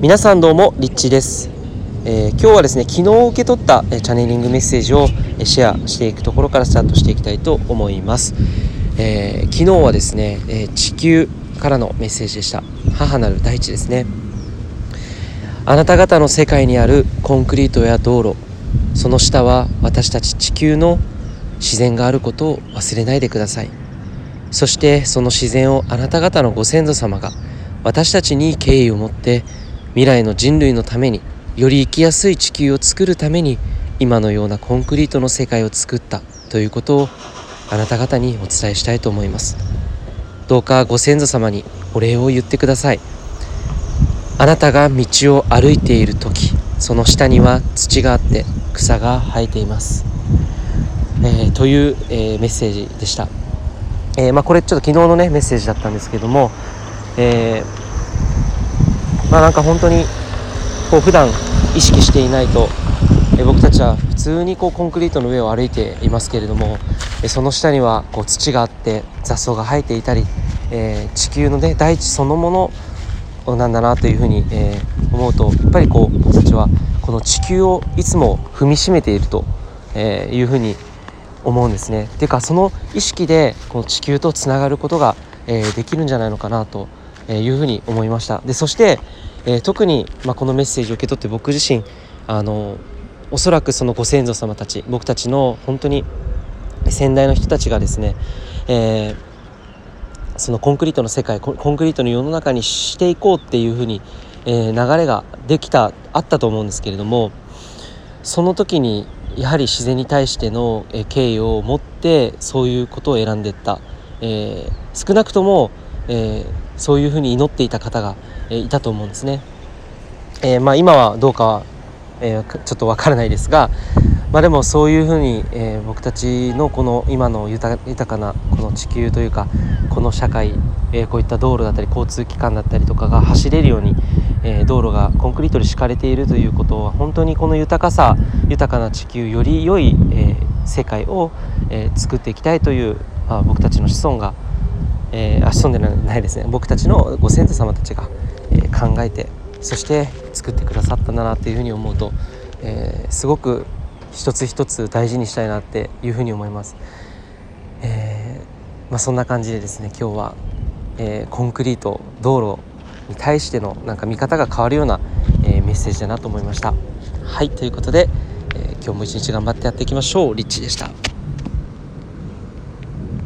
皆さんどうもリッチです、えー、今日はですね昨日受け取ったチャネリングメッセージをシェアしていくところからスタートしていきたいと思います、えー、昨日はですね、え地球からのメッセージでした。母なる大地ですね。あなた方の世界にあるコンクリートや道路その下は私たち地球の自然があることを忘れないでください。そしてその自然をあなた方のご先祖様が私たちに敬意を持って未来の人類のためにより生きやすい地球を作るために今のようなコンクリートの世界を作ったということをあなた方にお伝えしたいと思います。どうかご先祖様にお礼を言ってください。あなたが道を歩いている時その下には土があって草が生えています、えー、という、えー、メッセージでした、えー、まあ、これちょっと昨日のねメッセージだったんですけども、えーまあなんか本当にこう普段意識していないとえ僕たちは普通にこうコンクリートの上を歩いていますけれどもえその下にはこう土があって雑草が生えていたり、えー、地球のね大地そのものなんだなというふうに、えー、思うとやっぱりこう僕たちはこの地球をいつも踏みしめていると、えいうふうに思うんですね。ていうかその意識でこの地球とつながることが、えできるんじゃないのかなというふうに思いましたでそして、えー、特に、まあ、このメッセージを受け取って僕自身あのおそらくそのご先祖様たち僕たちの本当に先代の人たちがですね、えー、そのコンクリートの世界コンクリートの世の中にしていこうっていうふうに、えー、流れができたあったと思うんですけれどもその時にやはり自然に対しての敬意を持ってそういうことを選んでいった、えー、少なくとも、えー、そういうふうに祈っていた方が、えいたと思うんですね。えー、まあ、今はどうかは、え、ちょっとわからないですが、まあ、でもそういうふうに、え、僕たちのこの今の豊かなこの地球というかこの社会、えこういった道路だったり交通機関だったりとかが走れるように、え道路がコンクリートで敷かれているということは本当にこの豊かさ豊かな地球より良い、え世界を、え作っていきたいという、まあ、僕たちの子孫がえー、あ潜んでないですね僕たちのご先祖様たちが、えー、考えてそして作ってくださったんだなっていうふうに思うと、えー、すごく一つ一つ大事にしたいなっていうふうに思います。えーまあ、そんな感じでですね今日は、えー、コンクリート道路に対してのなんか見方が変わるような、えー、メッセージだなと思いました。はいということで、えー、今日も一日頑張ってやっていきましょうリッチでした。